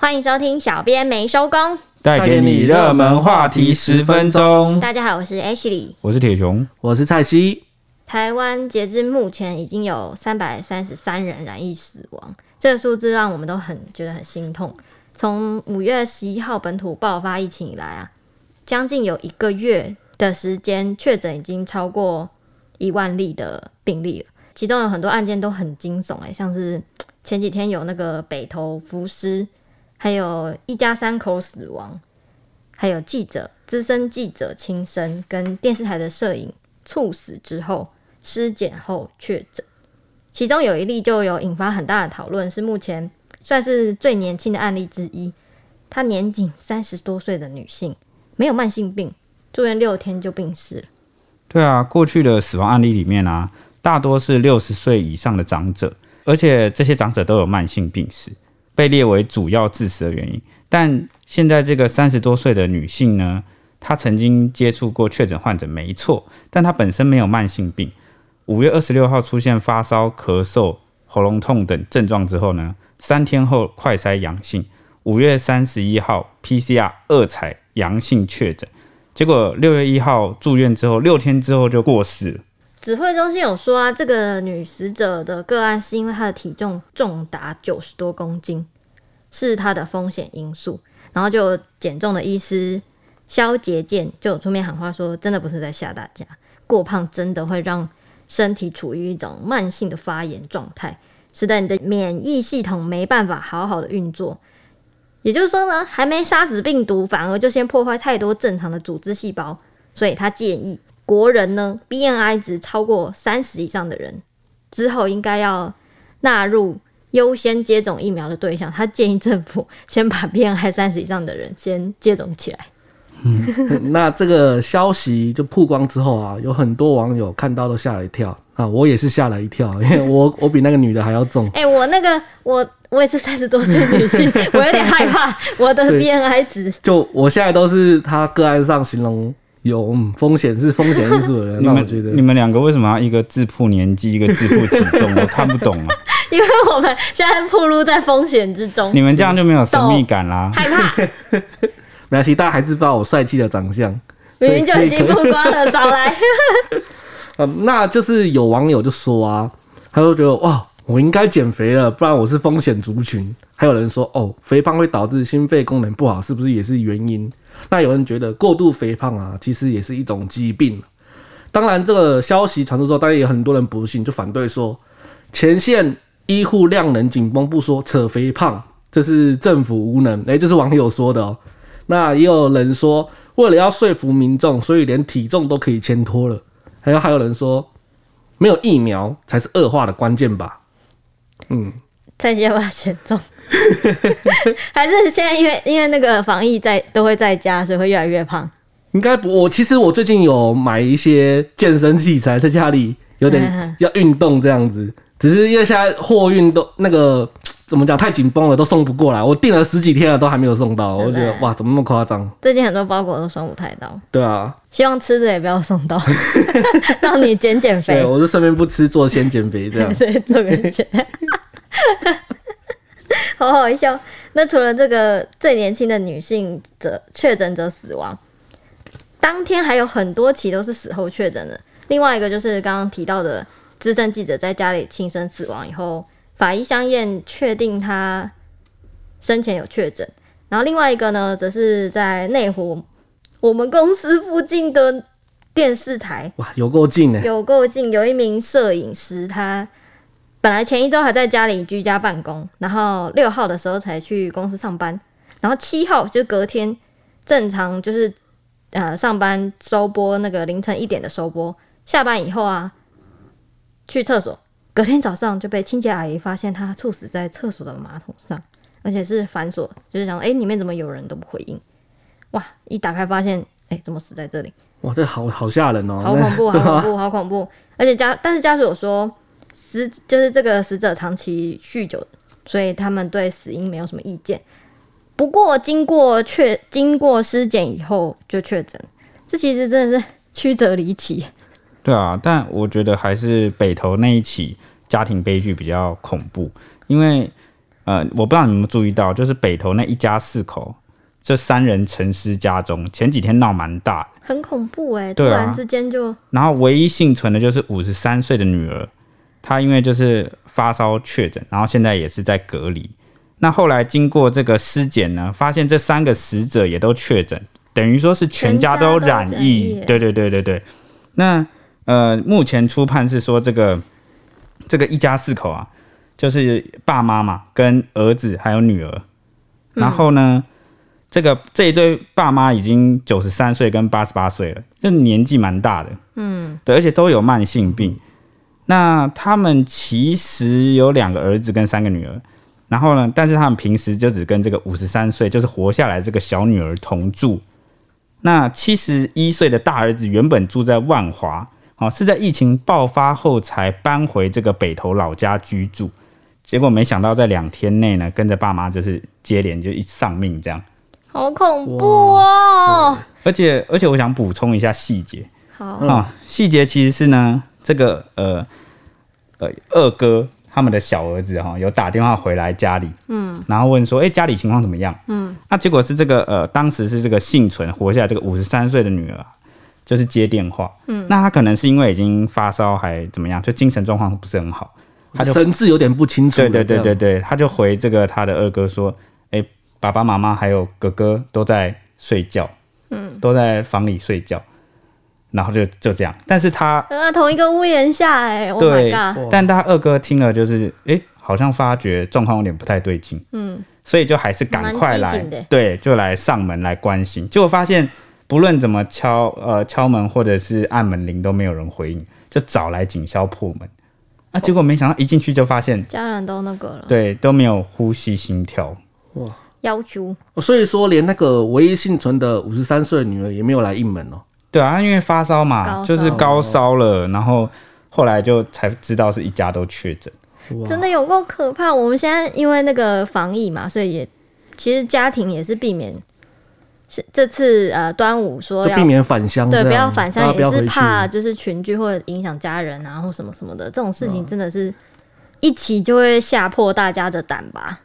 欢迎收听《小编没收工》，带给你热门话题十分钟。大家好，我是 Ashley，我是铁雄，我是蔡西。台湾截至目前已经有三百三十三人染疫死亡，这个数字让我们都很觉得很心痛。从五月十一号本土爆发疫情以来啊，将近有一个月的时间，确诊已经超过一万例的病例了。其中有很多案件都很惊悚哎，像是前几天有那个北投浮尸。还有一家三口死亡，还有记者、资深记者轻生，跟电视台的摄影猝死之后尸检后确诊，其中有一例就有引发很大的讨论，是目前算是最年轻的案例之一。她年仅三十多岁的女性，没有慢性病，住院六天就病逝了。对啊，过去的死亡案例里面啊，大多是六十岁以上的长者，而且这些长者都有慢性病史。被列为主要致死的原因，但现在这个三十多岁的女性呢，她曾经接触过确诊患者，没错，但她本身没有慢性病。五月二十六号出现发烧、咳嗽、喉咙痛等症状之后呢，三天后快筛阳性，五月三十一号 PCR 二采阳性确诊，结果六月一号住院之后，六天之后就过世。指挥中心有说啊，这个女死者的个案是因为她的体重重达九十多公斤，是她的风险因素。然后就减重的医师萧杰健就出面喊话说，真的不是在吓大家，过胖真的会让身体处于一种慢性的发炎状态，使得你的免疫系统没办法好好的运作。也就是说呢，还没杀死病毒，反而就先破坏太多正常的组织细胞，所以他建议。国人呢 BNI 值超过三十以上的人之后，应该要纳入优先接种疫苗的对象。他建议政府 先把 BNI 三十以上的人先接种起来。嗯，那这个消息就曝光之后啊，有很多网友看到都吓了一跳啊，我也是吓了一跳，因为我我比那个女的还要重。哎、欸，我那个我我也是三十多岁女性，我有点害怕我的 BNI 值。就我现在都是他个案上形容。有嗯，风险是风险因素的 人，那我觉得你们两个为什么要一个自曝年纪，一个自曝体重？我看不懂啊。因为我们现在暴露在风险之中，你们这样就没有神秘感啦。害怕？没关系，大家还是知道我帅气的长相，明明就已经曝光了，少来。嗯，那就是有网友就说啊，他就觉得哇，我应该减肥了，不然我是风险族群。还有人说哦，肥胖会导致心肺功能不好，是不是也是原因？那有人觉得过度肥胖啊，其实也是一种疾病。当然，这个消息传出之后，当然也有很多人不信，就反对说，前线医护量能紧绷不说，扯肥胖，这是政府无能。哎，这是网友说的哦。那也有人说，为了要说服民众，所以连体重都可以牵拖了。还有还有人说，没有疫苗才是恶化的关键吧？嗯。再接把减重，还是现在因为因为那个防疫在都会在家，所以会越来越胖。应该不，我其实我最近有买一些健身器材，在家里有点要运动这样子。只是因为现在货运都那个怎么讲太紧绷了，都送不过来。我订了十几天了，都还没有送到。我就觉得哇，怎么那么夸张？最近很多包裹都送不太到。对啊，希望吃的也不要送到，让你减减肥。对，我就顺便不吃，做先减肥这样。对做个减。好好笑。那除了这个最年轻的女性者确诊者死亡，当天还有很多起都是死后确诊的。另外一个就是刚刚提到的资深记者在家里轻生死亡以后，法医相验确定他生前有确诊。然后另外一个呢，则是在内湖我们公司附近的电视台。哇，有够近呢，有够近。有一名摄影师他。本来前一周还在家里居家办公，然后六号的时候才去公司上班，然后七号就隔天正常就是呃上班收播那个凌晨一点的收播，下班以后啊去厕所，隔天早上就被清洁阿姨发现他猝死在厕所的马桶上，而且是反锁，就是想哎里面怎么有人都不回应，哇一打开发现哎怎么死在这里？哇这好好吓人哦，好恐怖，好恐怖，好恐怖，而且家但是家属有说。死就是这个死者长期酗酒，所以他们对死因没有什么意见。不过经过确经过尸检以后就确诊，这其实真的是 曲折离奇。对啊，但我觉得还是北投那一起家庭悲剧比较恐怖，因为呃，我不知道你们有没有注意到，就是北投那一家四口，这三人沉尸家中，前几天闹蛮大，很恐怖哎、突然之间就，然后唯一幸存的就是五十三岁的女儿，她因为就是发烧确诊，然后现在也是在隔离。那后来经过这个尸检呢，发现这三个死者也都确诊，等于说是全家都染疫。染疫对对对对对。那呃，目前初判是说这个这个一家四口啊，就是爸妈嘛，跟儿子还有女儿。然后呢，嗯、这个这一对爸妈已经九十三岁跟八十八岁了，就年纪蛮大的。嗯，对，而且都有慢性病。那他们其实有两个儿子跟三个女儿。然后呢，但是他们平时就只跟这个五十三岁，就是活下来这个小女儿同住。那七十一岁的大儿子原本住在万华，哦，是在疫情爆发后才搬回这个北投老家居住。结果没想到在两天内呢，跟着爸妈就是接连就一丧命，这样。好恐怖哦！而且而且，我想补充一下细节。好啊、哦，细节其实是呢，这个呃呃二哥。他们的小儿子哈有打电话回来家里，嗯，然后问说，哎、欸，家里情况怎么样？嗯，那、啊、结果是这个呃，当时是这个幸存活下来这个五十三岁的女儿，就是接电话，嗯，那他可能是因为已经发烧还怎么样，就精神状况不是很好，他就神志有点不清楚，对对对对对，他就回这个他的二哥说，哎、欸，爸爸妈妈还有哥哥都在睡觉，嗯，都在房里睡觉。然后就就这样，但是他呃同一个屋檐下哎，对，oh、my 但他二哥听了就是哎，好像发觉状况有点不太对劲，嗯，所以就还是赶快来，对，就来上门来关心，结果发现不论怎么敲呃敲门或者是按门铃都没有人回应，就找来警消破门，啊，结果没想到一进去就发现家人都那个了，对，都没有呼吸心跳，哇，要求，所以说连那个唯一幸存的五十三岁的女儿也没有来应门哦。对啊，因为发烧嘛，就是高烧了，然后后来就才知道是一家都确诊，真的有够可怕。我们现在因为那个防疫嘛，所以也其实家庭也是避免是这次呃端午说要避免返乡，对，不要返乡也是怕就是群聚或者影响家人啊或什么什么的这种事情，真的是一起就会吓破大家的胆吧，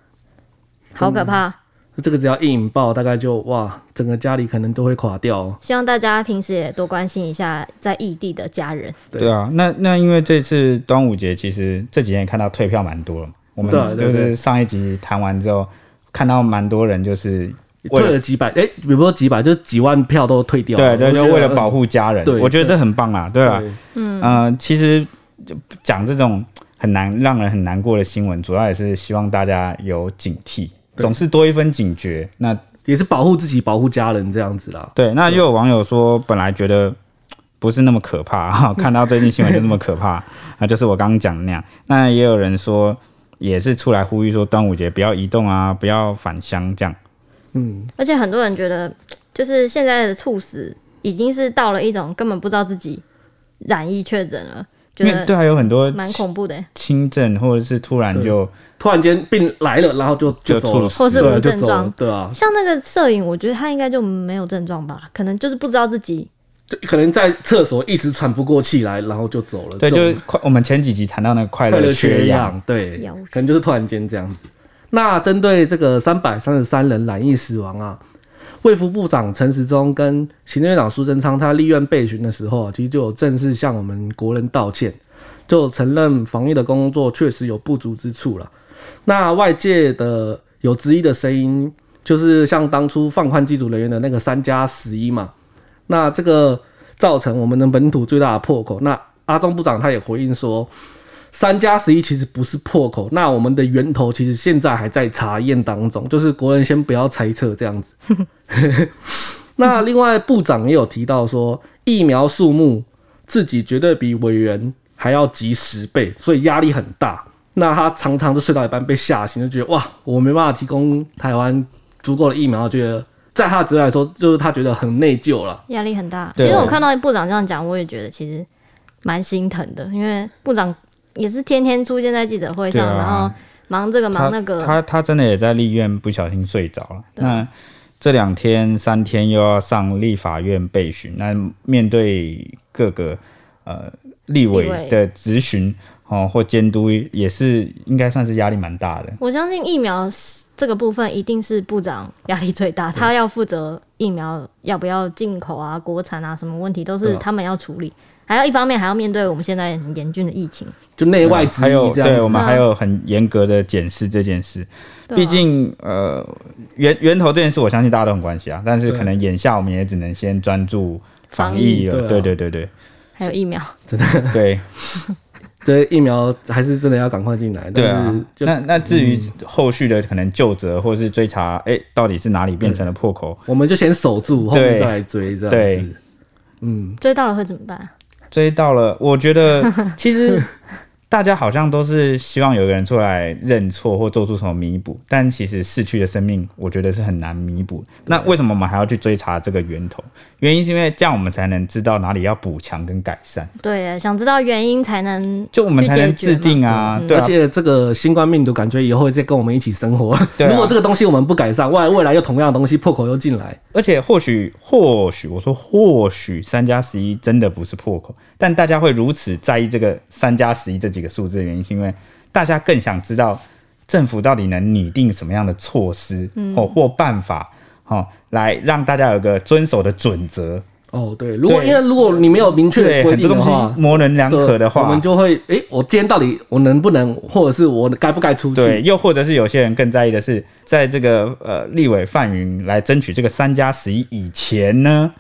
好可怕。这个只要一引爆，大概就哇，整个家里可能都会垮掉哦。希望大家平时也多关心一下在异地的家人。对，对啊，那那因为这次端午节，其实这几天也看到退票蛮多了嘛。我们就是上一集谈完之后，看到蛮多人就是退了几百，哎、欸，比如说几百，就是几万票都退掉了。对对，就为了保护家人。对，我觉得这很棒啊，对吧，嗯呃，其实就讲这种很难让人很难过的新闻，主要也是希望大家有警惕。总是多一分警觉，那也是保护自己、保护家人这样子啦。对，那又有网友说，本来觉得不是那么可怕，看到最近新闻就那么可怕，那就是我刚刚讲的那样。那也有人说，也是出来呼吁说，端午节不要移动啊，不要返乡这样。嗯，而且很多人觉得，就是现在的猝死已经是到了一种根本不知道自己染疫确诊了。因为对，还有很多蛮恐怖的轻症，或者是突然就突然间病来了，然后就就走了，或是无症状，对啊。像那个摄影，我觉得他应该就没有症状吧，可能就是不知道自己，就可能在厕所一时喘不过气来，然后就走了。对，就是快。我们前几集谈到那个快乐缺氧，对，可能就是突然间这样子。那针对这个三百三十三人染疫死亡啊。卫福部长陈时中跟行政院长苏贞昌，他立院备询的时候啊，其实就有正式向我们国人道歉，就承认防疫的工作确实有不足之处了。那外界的有质疑的声音，就是像当初放宽机组人员的那个三加十一嘛，那这个造成我们的本土最大的破口。那阿中部长他也回应说。三加十一其实不是破口，那我们的源头其实现在还在查验当中，就是国人先不要猜测这样子。那另外部长也有提到说，疫苗数目自己绝对比委员还要急十倍，所以压力很大。那他常常就睡到一半被吓醒，就觉得哇，我没办法提供台湾足够的疫苗，觉得在他的职来说，就是他觉得很内疚了，压力很大。其实我看到部长这样讲，我也觉得其实蛮心疼的，因为部长。也是天天出现在记者会上，啊、然后忙这个忙那个。他他，他真的也在立院不小心睡着了。那这两天三天又要上立法院备询，那面对各个呃立委的质询，哦，或监督也是应该算是压力蛮大的。我相信疫苗这个部分一定是部长压力最大，他要负责疫苗要不要进口啊、国产啊，什么问题都是他们要处理。还有一方面还要面对我们现在很严峻的疫情，就内外之、嗯、还有对我们还有很严格的检视这件事。毕、啊、竟呃源源头这件事，我相信大家都很关心啊。但是可能眼下我们也只能先专注防疫了。对、啊、对对对对，还有疫苗，真的对。这疫苗还是真的要赶快进来。对啊，那那至于后续的可能就责或是追查，哎、嗯，到底是哪里变成了破口，我们就先守住，后面再来追这样子。对，嗯，追到了会怎么办？追到了，我觉得其实。大家好像都是希望有个人出来认错或做出什么弥补，但其实逝去的生命，我觉得是很难弥补。那为什么我们还要去追查这个源头？原因是因为这样我们才能知道哪里要补强跟改善。对，想知道原因才能就我们才能制定啊。对，而且这个新冠病毒感觉以后会再跟我们一起生活。对，如果这个东西我们不改善，未来未来又同样的东西破口又进来，而且或许或许我说或许三加十一真的不是破口，但大家会如此在意这个三加十一这几个数字的原因，是因为大家更想知道政府到底能拟定什么样的措施哦或办法，哦，来让大家有个遵守的准则。哦，对，如果因为如果你没有明确的规定的话，模棱两可的话，我们就会哎，我今天到底我能不能，或者是我该不该出去？对，又或者是有些人更在意的是，在这个呃立委范云来争取这个三加十一以前呢，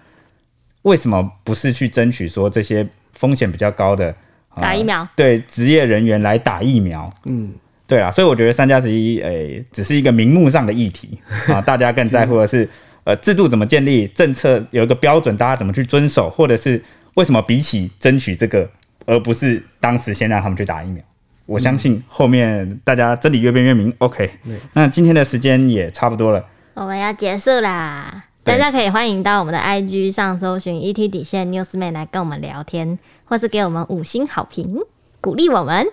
为什么不是去争取说这些风险比较高的？打疫苗，对职业人员来打疫苗，嗯，对啊，所以我觉得三加十一，诶，只是一个名目上的议题 啊，大家更在乎的是，呃，制度怎么建立，政策有一个标准，大家怎么去遵守，或者是为什么比起争取这个，而不是当时先让他们去打疫苗？我相信后面大家真理越辩越明。OK，那今天的时间也差不多了，我们要结束啦，大家可以欢迎到我们的 IG 上搜寻 ET 底线 Newsman 来跟我们聊天。或是给我们五星好评，鼓励我们。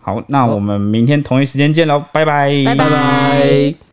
好，那我们明天同一时间见喽，拜拜，拜拜。